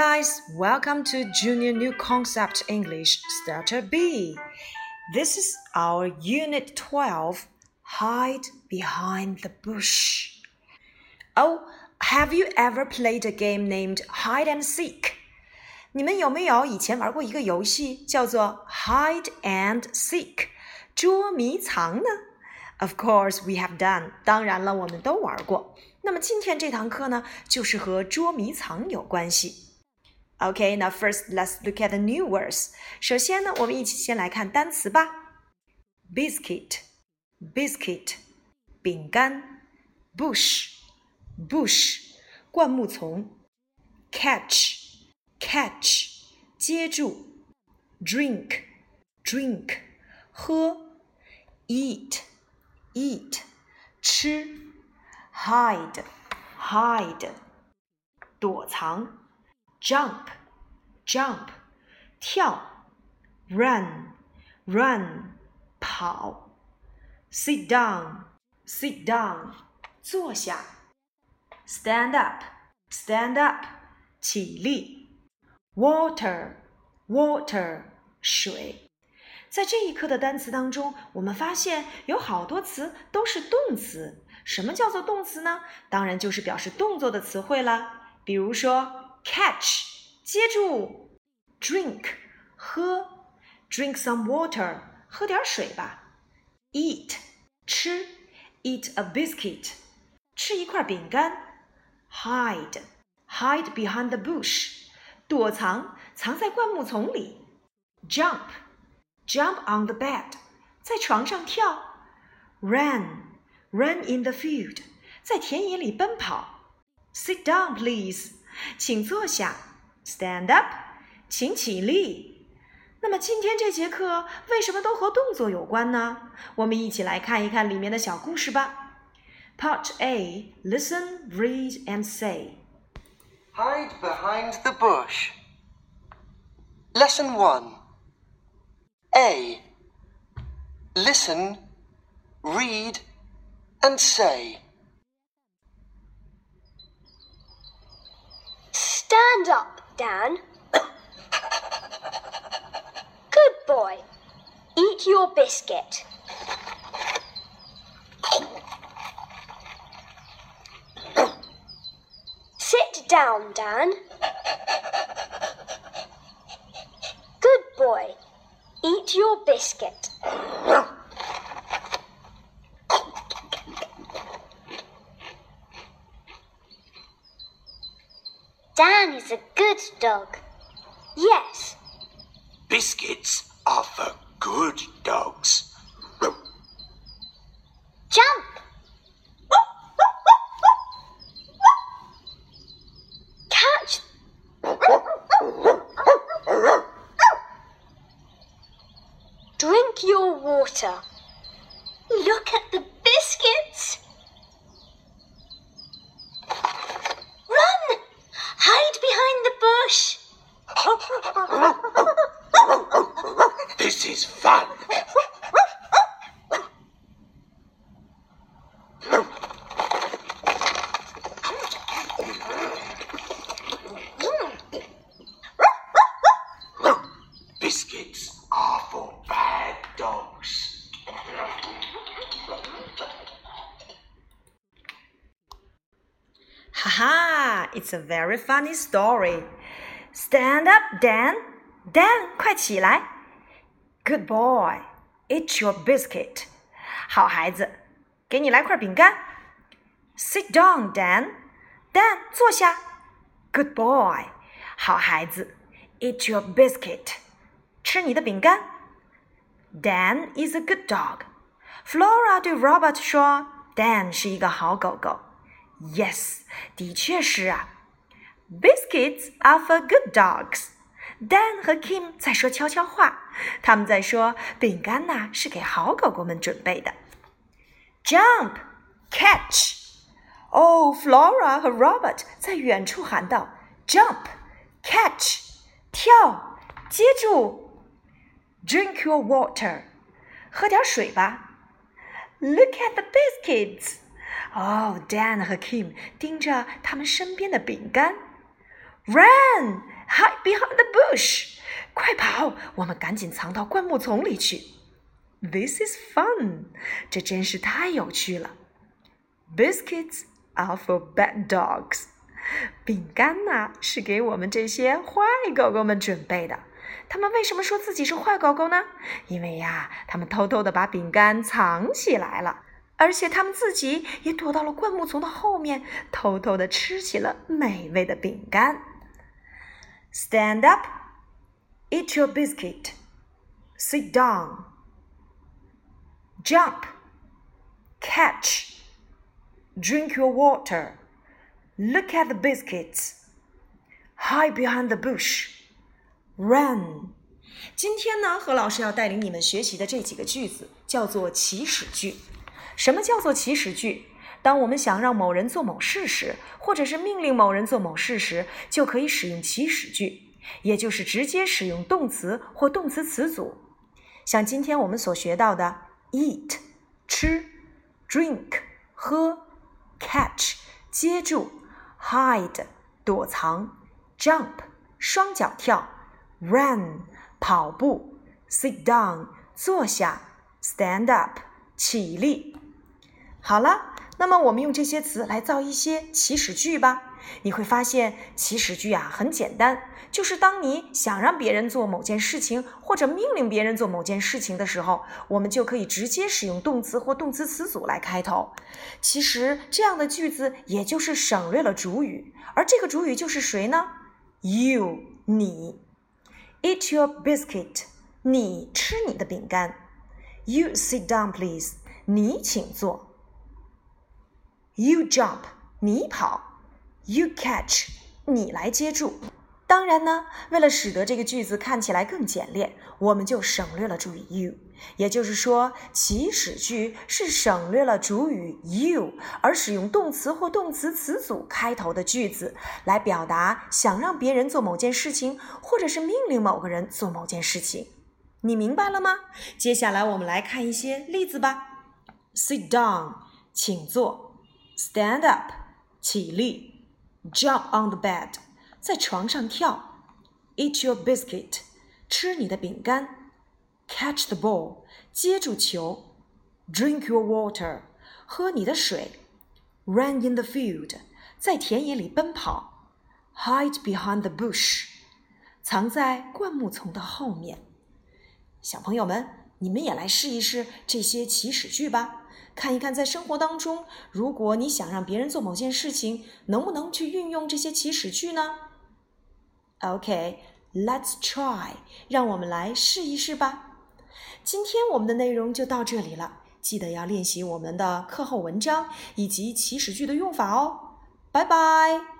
guys, welcome to Junior New Concept English Starter B. This is our Unit 12 Hide Behind the Bush. Oh, have you ever played a game named Hide and Seek? 你们有没有以前玩过一个游戏叫做 Hide and Seek 捉迷藏呢？Of course, we have done. 当然了，我们都玩过。那么今天这堂课呢，就是和捉迷藏有关系。 Okay, now first let's look at the new words. 首先呢，我们一起先来看单词吧。Biscuit, biscuit，饼干。Bush, bush，灌木丛。Catch, catch，接住。Drink, drink，喝。Eat, eat，吃。hide hide 躲藏 ，jump jump 跳，run run 跑，sit down sit down 坐下，stand up stand up 起立，water water 水。在这一课的单词当中，我们发现有好多词都是动词。什么叫做动词呢？当然就是表示动作的词汇了。比如说 ，catch 接住，drink 喝，drink some water 喝点水吧，eat 吃，eat a biscuit 吃一块饼干，hide hide behind the bush 躲藏藏在灌木丛里，jump jump on the bed 在床上跳，run。Run in the field，在田野里奔跑。Sit down, please， 请坐下。Stand up，请起立。那么今天这节课为什么都和动作有关呢？我们一起来看一看里面的小故事吧。Part A, listen, read, and say. Hide behind the bush. Lesson 1 A. Listen, read, and say, Stand up, Dan. Good boy. Eat your biscuit. Sit down, Dan. Good boy. Eat your biscuit. Dan is a good dog. Yes. Biscuits are for good dogs. Jump. Catch. Drink your water. Look at the biscuits. Run! Hide behind the bush. This is fun. Biscuits are for bad dogs. Haha, it's a very funny story. Stand up, Dan. Dan, 快起来。 Good boy, eat your biscuit. 好孩子，给你来块饼干。Sit down, Dan. Dan, 坐下。Good boy, 好孩子，eat your biscuit. 吃你的饼干。Dan is a good dog. Flora 对 Robert 说：“Dan 是一个好狗狗。” Yes，的确是啊。Biscuits are for good dogs。 Dan 和 Kim 在说悄悄话，他们在说饼干呐是给好狗狗们准备的。Jump, catch。哦，Flora 和 Robert 在远处喊道：“Jump, catch，跳，接住。Drink your water，喝点水吧。Look at the biscuits。哦，Dan 和 Kim 盯着他们身边的饼干。Run, Hide bush！快跑，我们赶紧藏到灌木丛里去。This is fun！这真是太有趣了。Biscuits are for bad dogs。饼干呢，是给我们这些坏狗狗们准备的。他们为什么说自己是坏狗狗呢？因为呀，他们偷偷的把饼干藏起来了，而且他们自己也躲到了灌木丛的后面，偷偷的吃起了美味的饼干。Stand up, eat your biscuit. Sit down. Jump, catch, drink your water. Look at the biscuits. Hide behind the bush. Run. 今天呢，何老师要带领你们学习的这几个句子叫做祈使句。什么叫做祈使句？ 当我们想让某人做某事时，或者是命令某人做某事时，就可以使用祈使句，也就是直接使用动词或动词词组。像今天我们所学到的 eat 吃，drink 喝，catch 接住，hide 躲藏，jump 双脚跳，run 跑步，sit down 坐下，stand up 起立。好了，那么我们用这些词来造一些祈使句吧。你会发现祈使句啊很简单，就是当你想让别人做某件事情，或者命令别人做某件事情的时候，我们就可以直接使用动词或动词词组来开头。其实这样的句子也就是省略了主语，而这个主语就是谁呢？You，你。Eat your biscuit，你吃你的饼干。You sit down, please，你请坐。You jump，你跑；You catch，你来接住。当然呢，为了使得这个句子看起来更简练，我们就省略了主语 you。也就是说，祈使句是省略了主语 you，而使用动词或动词词组开头的句子，来表达想让别人做某件事情，或者是命令某个人做某件事情。你明白了吗？接下来我们来看一些例子吧。Sit down，请坐。Stand up，起立。Jump on the bed，在床上跳。Eat your biscuit，吃你的饼干。Catch the ball，接住球。Drink your water，喝你的水。Run in the field，在田野里奔跑。Hide behind the bush，藏在灌木丛的后面。小朋友们，你们也来试一试这些祈使句吧。看一看，在生活当中，如果你想让别人做某件事情，能不能去运用这些祈使句呢？OK，let's try，让我们来试一试吧。今天我们的内容就到这里了，记得要练习我们的课后文章以及祈使句的用法哦。拜拜。